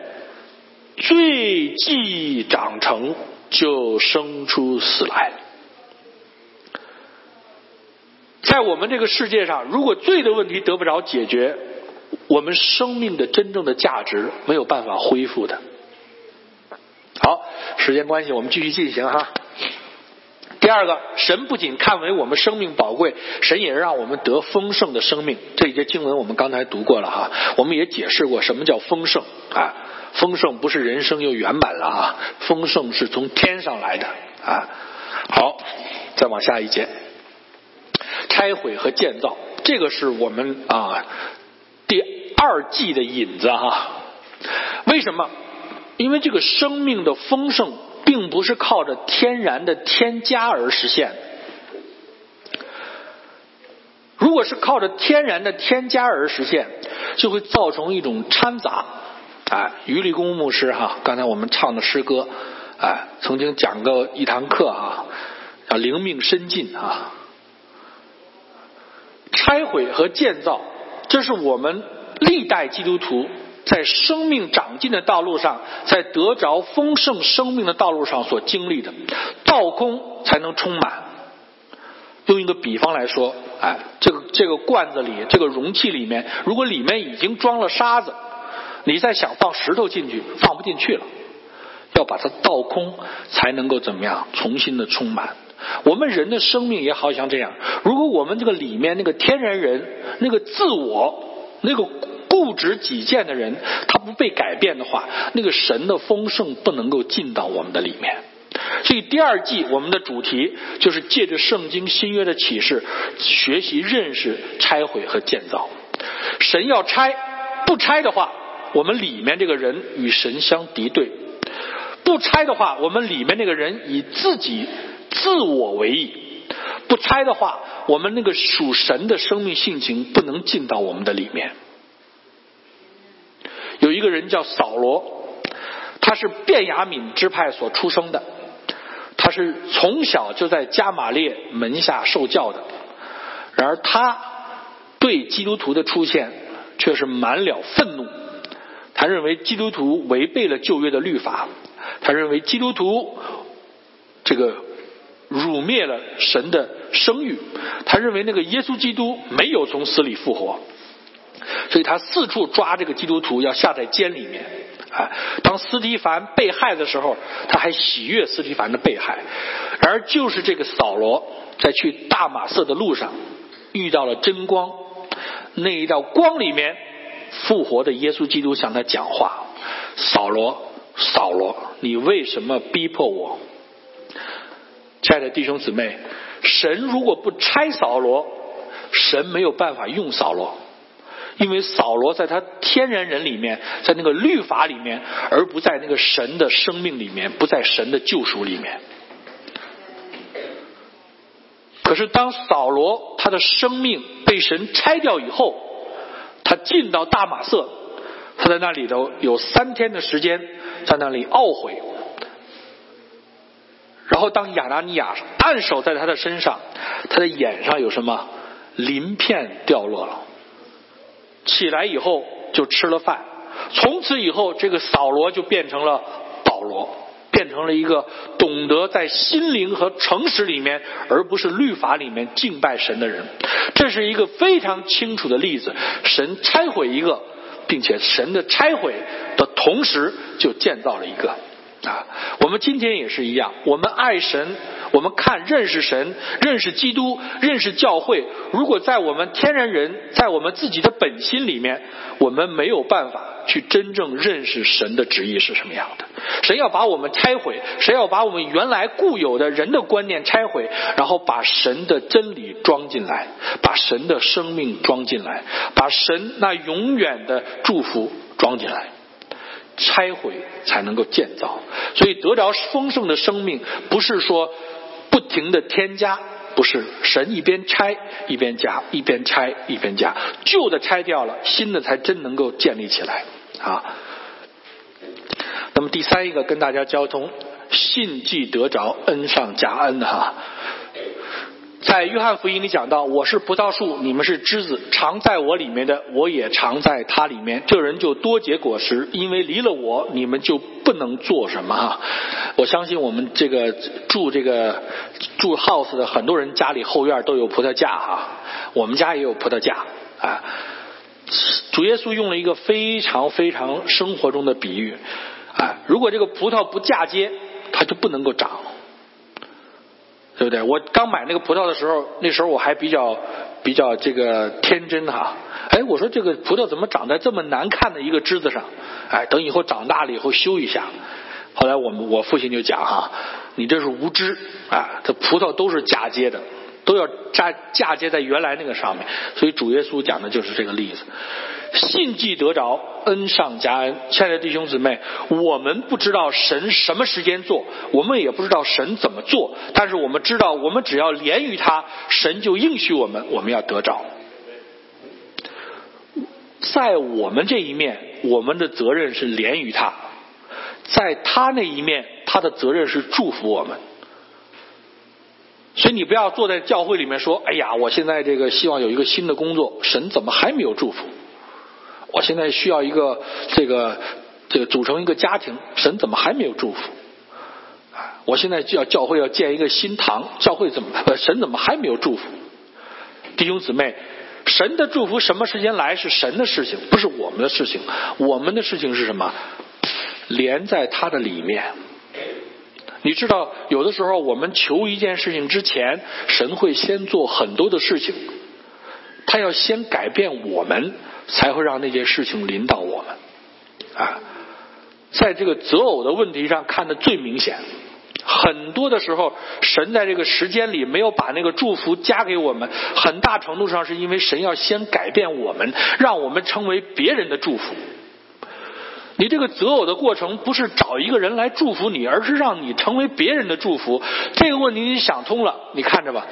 罪既长成，就生出死来。在我们这个世界上，如果罪的问题得不着解决，我们生命的真正的价值没有办法恢复的。好，时间关系，我们继续进行哈。第二个，神不仅看为我们生命宝贵，神也让我们得丰盛的生命。这一节经文我们刚才读过了哈，我们也解释过什么叫丰盛啊。丰盛不是人生又圆满了啊，丰盛是从天上来的啊。好，再往下一节，拆毁和建造，这个是我们啊第二季的引子哈。为什么？因为这个生命的丰盛，并不是靠着天然的添加而实现。如果是靠着天然的添加而实现，就会造成一种掺杂。啊，于立功牧师哈，刚才我们唱的诗歌，啊，曾经讲过一堂课哈，叫灵命深进啊。拆毁和建造，这是我们历代基督徒。在生命长进的道路上，在得着丰盛生命的道路上所经历的，倒空才能充满。用一个比方来说，哎，这个这个罐子里，这个容器里面，如果里面已经装了沙子，你再想放石头进去，放不进去了。要把它倒空，才能够怎么样，重新的充满。我们人的生命也好像这样，如果我们这个里面那个天然人，那个自我，那个。固执己见的人，他不被改变的话，那个神的丰盛不能够进到我们的里面。所以第二季我们的主题就是借着圣经新约的启示，学习认识拆毁和建造。神要拆，不拆的话，我们里面这个人与神相敌对；不拆的话，我们里面那个人以自己自我为义；不拆的话，我们那个属神的生命性情不能进到我们的里面。一个人叫扫罗。他是便雅悯支派所出生的，他是从小就在加玛列门下受教的。然而他对基督徒的出现却是满了愤怒，他认为基督徒违背了旧约的律法，他认为基督徒这个辱灭了神的声誉，他认为那个耶稣基督没有从死里复活。所以他四处抓这个基督徒，要下在监里面。啊，当斯蒂凡被害的时候，他还喜悦斯蒂凡的被害。而就是这个扫罗，在去大马色的路上遇到了真光，那一道光里面，复活的耶稣基督向他讲话：“扫罗，扫罗，你为什么逼迫我？”亲爱的弟兄姊妹，神如果不拆扫罗，神没有办法用扫罗。因为扫罗在他天然人里面，在那个律法里面，而不在那个神的生命里面，不在神的救赎里面。可是当扫罗他的生命被神拆掉以后，他进到大马色，他在那里头有三天的时间在那里懊悔。然后当亚拿尼亚按手在他的身上，他的眼上有什么鳞片掉落了。起来以后就吃了饭，从此以后，这个扫罗就变成了保罗，变成了一个懂得在心灵和诚实里面，而不是律法里面敬拜神的人。这是一个非常清楚的例子。神拆毁一个，并且神的拆毁的同时，就建造了一个。啊，我们今天也是一样，我们爱神，我们看认识神，认识基督，认识教会。如果在我们天然人，在我们自己的本心里面，我们没有办法去真正认识神的旨意是什么样的。神要把我们拆毁，谁要把我们原来固有的人的观念拆毁，然后把神的真理装进来，把神的生命装进来，把神那永远的祝福装进来。拆毁才能够建造，所以得着丰盛的生命，不是说不停的添加，不是神一边拆一边加，一边拆一边加，旧的拆掉了，新的才真能够建立起来啊。那么第三一个跟大家交通，信既得着，恩上加恩哈。在约翰福音里讲到，我是葡萄树，你们是枝子，常在我里面的，我也常在他里面。这人就多结果实，因为离了我，你们就不能做什么哈。我相信我们这个住这个住 house 的很多人家里后院都有葡萄架哈，我们家也有葡萄架啊。主耶稣用了一个非常非常生活中的比喻啊，如果这个葡萄不嫁接，它就不能够长。对不对？我刚买那个葡萄的时候，那时候我还比较比较这个天真哈。哎，我说这个葡萄怎么长在这么难看的一个枝子上？哎，等以后长大了以后修一下。后来我们我父亲就讲哈，你这是无知啊！这葡萄都是嫁接的，都要嫁嫁接在原来那个上面。所以主耶稣讲的就是这个例子。信既得着，恩上加恩。亲爱的弟兄姊妹，我们不知道神什么时间做，我们也不知道神怎么做，但是我们知道，我们只要连于他，神就应许我们，我们要得着。在我们这一面，我们的责任是连于他；在他那一面，他的责任是祝福我们。所以你不要坐在教会里面说：“哎呀，我现在这个希望有一个新的工作，神怎么还没有祝福？”我现在需要一个这个这个组成一个家庭，神怎么还没有祝福？啊，我现在就要教会要建一个新堂，教会怎么神怎么还没有祝福？弟兄姊妹，神的祝福什么时间来是神的事情，不是我们的事情。我们的事情是什么？连在他的里面。你知道，有的时候我们求一件事情之前，神会先做很多的事情，他要先改变我们。才会让那件事情临到我们啊，在这个择偶的问题上看的最明显。很多的时候，神在这个时间里没有把那个祝福加给我们，很大程度上是因为神要先改变我们，让我们成为别人的祝福。你这个择偶的过程不是找一个人来祝福你，而是让你成为别人的祝福。这个问题你想通了，你看着吧，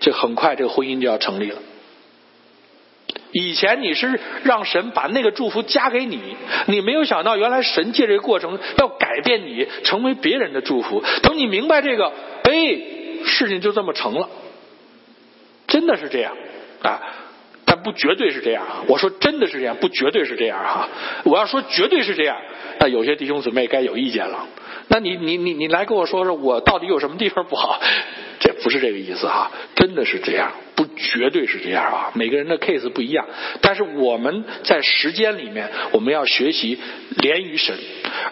这很快这个婚姻就要成立了。以前你是让神把那个祝福加给你，你没有想到原来神借这个过程要改变你，成为别人的祝福。等你明白这个，哎，事情就这么成了，真的是这样啊。不绝对是这样。我说真的是这样，不绝对是这样哈。我要说绝对是这样，那有些弟兄姊妹该有意见了。那你你你你来跟我说说，我到底有什么地方不好？这不是这个意思哈，真的是这样，不绝对是这样啊。每个人的 case 不一样，但是我们在时间里面，我们要学习连于神，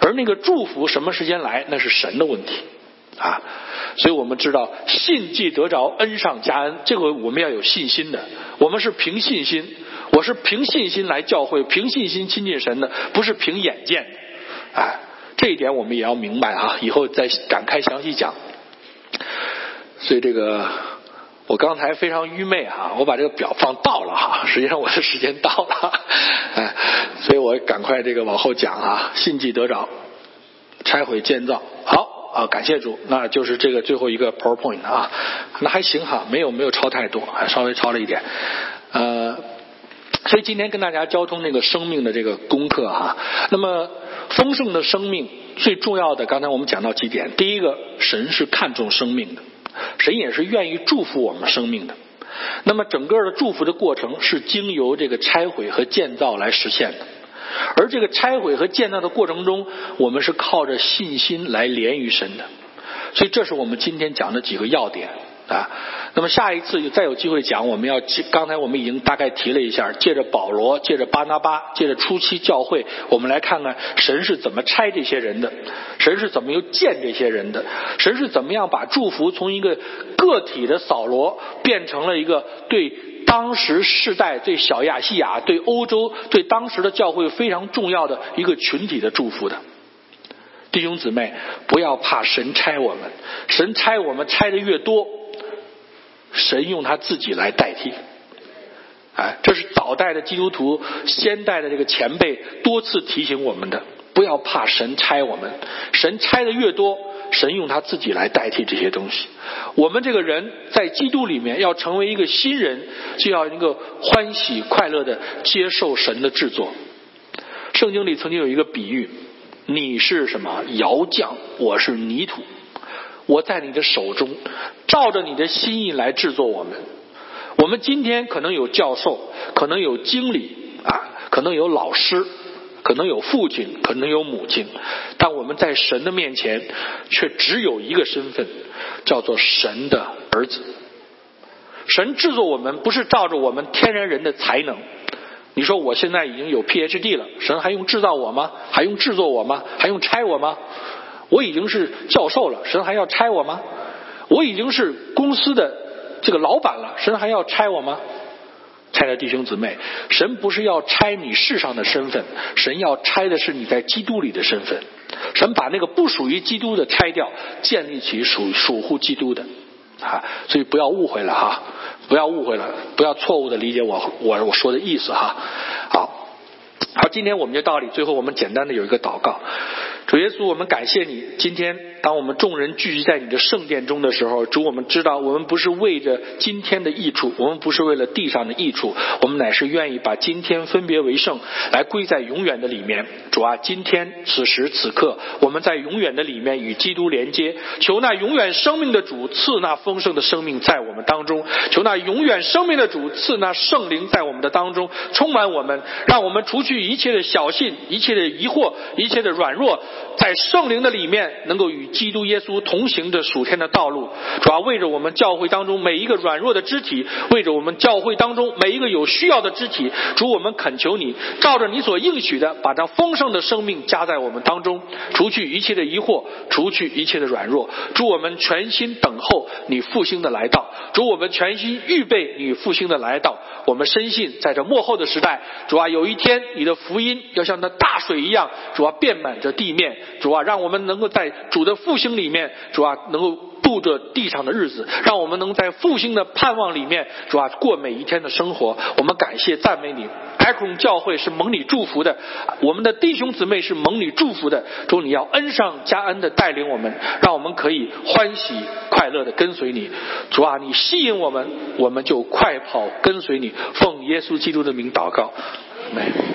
而那个祝福什么时间来，那是神的问题啊。所以我们知道，信既得着，恩上加恩，这个我们要有信心的。我们是凭信心，我是凭信心来教会，凭信心亲近神的，不是凭眼见。哎，这一点我们也要明白啊，以后再展开详细讲。所以这个，我刚才非常愚昧哈，我把这个表放倒了哈，实际上我的时间到了，哎，所以我赶快这个往后讲啊，信既得着，拆毁建造，好。啊，感谢主，那就是这个最后一个 PowerPoint 啊，那还行哈，没有没有超太多，还稍微超了一点，呃，所以今天跟大家交通那个生命的这个功课哈，那么丰盛的生命最重要的，刚才我们讲到几点，第一个，神是看重生命的，神也是愿意祝福我们生命的，那么整个的祝福的过程是经由这个拆毁和建造来实现的。而这个拆毁和建造的过程中，我们是靠着信心来连于神的，所以这是我们今天讲的几个要点啊。那么下一次再有机会讲，我们要刚才我们已经大概提了一下，借着保罗，借着巴拿巴，借着初期教会，我们来看看神是怎么拆这些人的，神是怎么又建这些人的，神是怎么样把祝福从一个个体的扫罗变成了一个对。当时世代对小亚细亚、对欧洲、对当时的教会非常重要的一个群体的祝福的弟兄姊妹，不要怕神拆我们，神拆我们拆的越多，神用他自己来代替。哎，这是早代的基督徒、先代的这个前辈多次提醒我们的，不要怕神拆我们，神拆的越多。神用他自己来代替这些东西。我们这个人在基督里面要成为一个新人，就要一个欢喜快乐的接受神的制作。圣经里曾经有一个比喻：你是什么窑匠，我是泥土，我在你的手中，照着你的心意来制作我们。我们今天可能有教授，可能有经理啊，可能有老师。可能有父亲，可能有母亲，但我们在神的面前却只有一个身份，叫做神的儿子。神制作我们不是照着我们天然人的才能。你说我现在已经有 PhD 了，神还用制造我吗？还用制作我吗？还用拆我吗？我已经是教授了，神还要拆我吗？我已经是公司的这个老板了，神还要拆我吗？亲爱的弟兄姊妹，神不是要拆你世上的身份，神要拆的是你在基督里的身份。神把那个不属于基督的拆掉，建立起属属乎基督的啊！所以不要误会了哈，不要误会了，不要错误的理解我我我说的意思哈。好，好，今天我们就到这里，最后我们简单的有一个祷告。主耶稣，我们感谢你。今天，当我们众人聚集在你的圣殿中的时候，主，我们知道，我们不是为着今天的益处，我们不是为了地上的益处，我们乃是愿意把今天分别为圣，来归在永远的里面。主啊，今天此时此刻，我们在永远的里面与基督连接，求那永远生命的主赐那丰盛的生命在我们当中，求那永远生命的主赐那圣灵在我们的当中充满我们，让我们除去一切的小信、一切的疑惑、一切的软弱。在圣灵的里面，能够与基督耶稣同行的属天的道路，主要为着我们教会当中每一个软弱的肢体，为着我们教会当中每一个有需要的肢体，主我们恳求你，照着你所应许的，把这丰盛的生命加在我们当中，除去一切的疑惑，除去一切的软弱，主我们全心等候你复兴的来到，主我们全心预备你复兴的来到，我们深信在这幕后的时代，主啊，有一天你的福音要像那大水一样，主啊，遍满着地面。面，主啊，让我们能够在主的复兴里面，主啊，能够度着地上的日子，让我们能在复兴的盼望里面，主啊，过每一天的生活。我们感谢赞美你，埃克隆教会是蒙你祝福的，我们的弟兄姊妹是蒙你祝福的。主，你要恩上加恩的带领我们，让我们可以欢喜快乐的跟随你。主啊，你吸引我们，我们就快跑跟随你。奉耶稣基督的名祷告，阿门。